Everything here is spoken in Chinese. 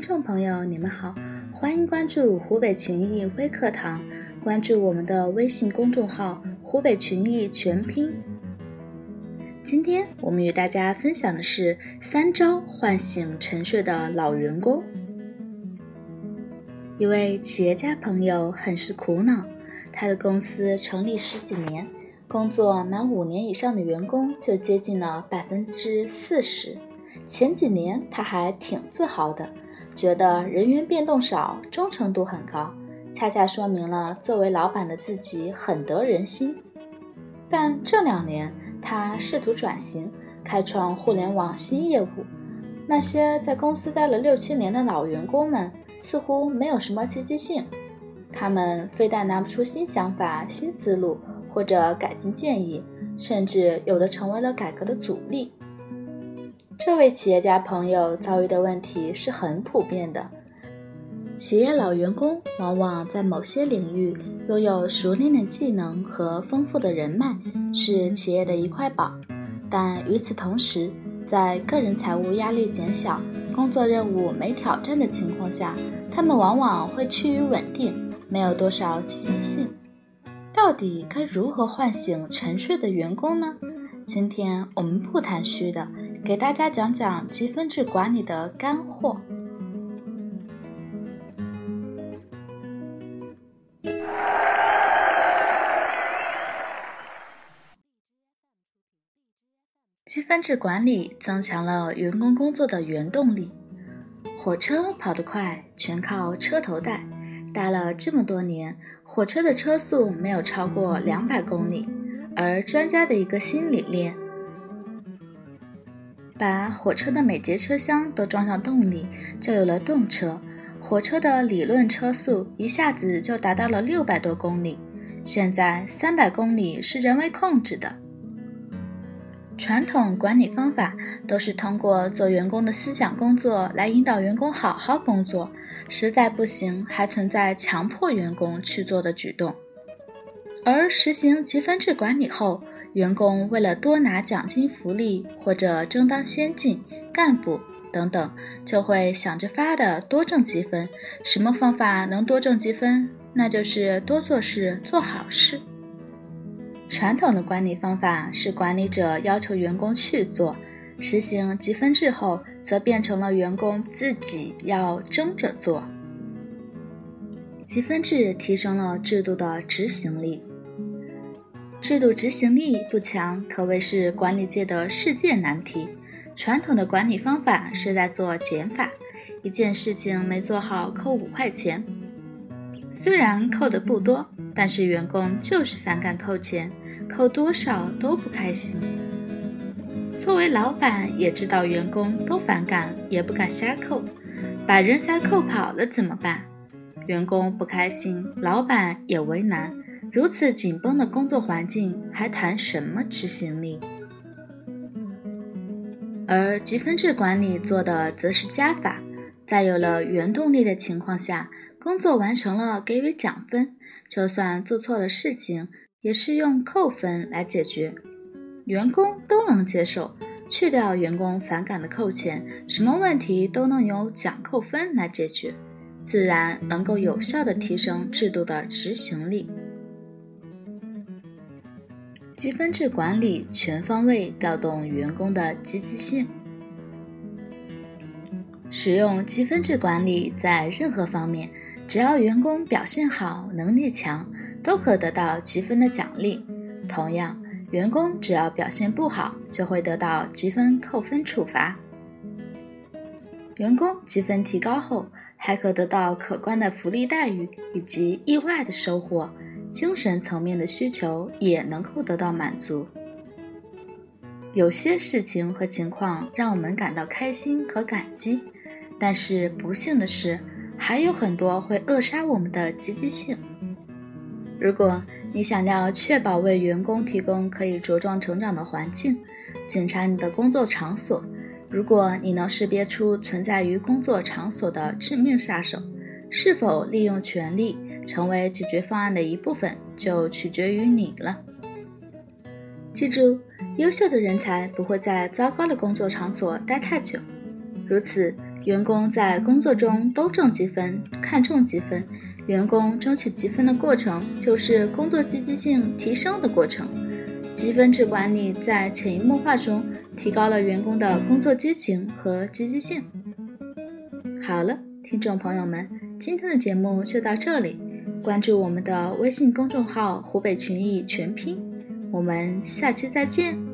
听众朋友，你们好，欢迎关注湖北群益微课堂，关注我们的微信公众号“湖北群益全拼”。今天我们与大家分享的是三招唤醒沉睡的老员工。一位企业家朋友很是苦恼，他的公司成立十几年，工作满五年以上的员工就接近了百分之四十。前几年他还挺自豪的。觉得人员变动少，忠诚度很高，恰恰说明了作为老板的自己很得人心。但这两年，他试图转型，开创互联网新业务。那些在公司待了六七年的老员工们，似乎没有什么积极性。他们非但拿不出新想法、新思路或者改进建议，甚至有的成为了改革的阻力。这位企业家朋友遭遇的问题是很普遍的。企业老员工往往在某些领域拥有熟练的技能和丰富的人脉，是企业的一块宝。但与此同时，在个人财务压力减小、工作任务没挑战的情况下，他们往往会趋于稳定，没有多少积极性。到底该如何唤醒沉睡的员工呢？今天我们不谈虚的。给大家讲讲积分制管理的干货。积分制管理增强了员工工作的原动力。火车跑得快，全靠车头带。待了这么多年，火车的车速没有超过两百公里，而专家的一个新理念。把火车的每节车厢都装上动力，就有了动车。火车的理论车速一下子就达到了六百多公里，现在三百公里是人为控制的。传统管理方法都是通过做员工的思想工作来引导员工好好工作，实在不行还存在强迫员工去做的举动。而实行积分制管理后，员工为了多拿奖金、福利或者争当先进、干部等等，就会想着法的多挣积分。什么方法能多挣积分？那就是多做事、做好事。传统的管理方法是管理者要求员工去做，实行积分制后，则变成了员工自己要争着做。积分制提升了制度的执行力。制度执行力不强，可谓是管理界的世界难题。传统的管理方法是在做减法，一件事情没做好扣五块钱。虽然扣的不多，但是员工就是反感扣钱，扣多少都不开心。作为老板也知道员工都反感，也不敢瞎扣，把人才扣跑了怎么办？员工不开心，老板也为难。如此紧绷的工作环境，还谈什么执行力？而积分制管理做的则是加法，在有了原动力的情况下，工作完成了给予奖分，就算做错了事情，也是用扣分来解决，员工都能接受。去掉员工反感的扣钱，什么问题都能由奖扣分来解决，自然能够有效的提升制度的执行力。积分制管理全方位调动员工的积极性。使用积分制管理，在任何方面，只要员工表现好、能力强，都可得到积分的奖励。同样，员工只要表现不好，就会得到积分扣分处罚。员工积分提高后，还可得到可观的福利待遇以及意外的收获。精神层面的需求也能够得到满足。有些事情和情况让我们感到开心和感激，但是不幸的是，还有很多会扼杀我们的积极性。如果你想要确保为员工提供可以茁壮成长的环境，检查你的工作场所。如果你能识别出存在于工作场所的致命杀手，是否利用权力？成为解决方案的一部分，就取决于你了。记住，优秀的人才不会在糟糕的工作场所待太久。如此，员工在工作中都挣积分，看重积分。员工争取积分的过程，就是工作积极性提升的过程。积分制管理在潜移默化中提高了员工的工作激情和积极性。好了，听众朋友们，今天的节目就到这里。关注我们的微信公众号“湖北群艺全拼”，我们下期再见。